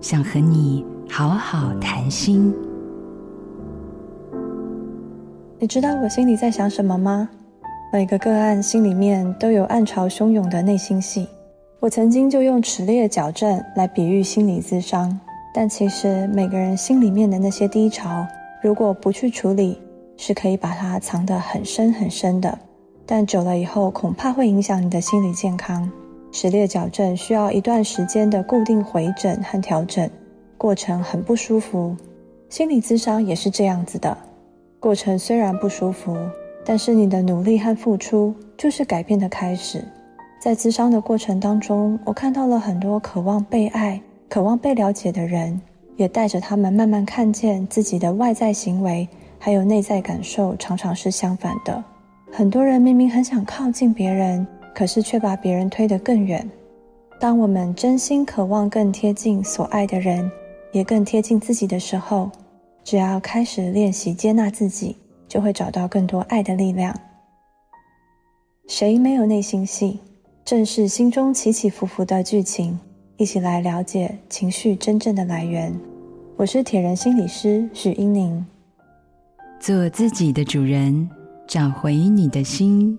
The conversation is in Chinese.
想和你好好谈心。你知道我心里在想什么吗？每个个案心里面都有暗潮汹涌的内心戏。我曾经就用齿列矫正来比喻心理咨商，但其实每个人心里面的那些低潮，如果不去处理，是可以把它藏得很深很深的。但久了以后，恐怕会影响你的心理健康。齿列矫正需要一段时间的固定回诊和调整，过程很不舒服。心理咨商也是这样子的，过程虽然不舒服。但是你的努力和付出就是改变的开始。在咨商的过程当中，我看到了很多渴望被爱、渴望被了解的人，也带着他们慢慢看见自己的外在行为还有内在感受常常是相反的。很多人明明很想靠近别人，可是却把别人推得更远。当我们真心渴望更贴近所爱的人，也更贴近自己的时候，只要开始练习接纳自己。就会找到更多爱的力量。谁没有内心戏？正是心中起起伏伏的剧情，一起来了解情绪真正的来源。我是铁人心理师许英宁。做自己的主人，找回你的心。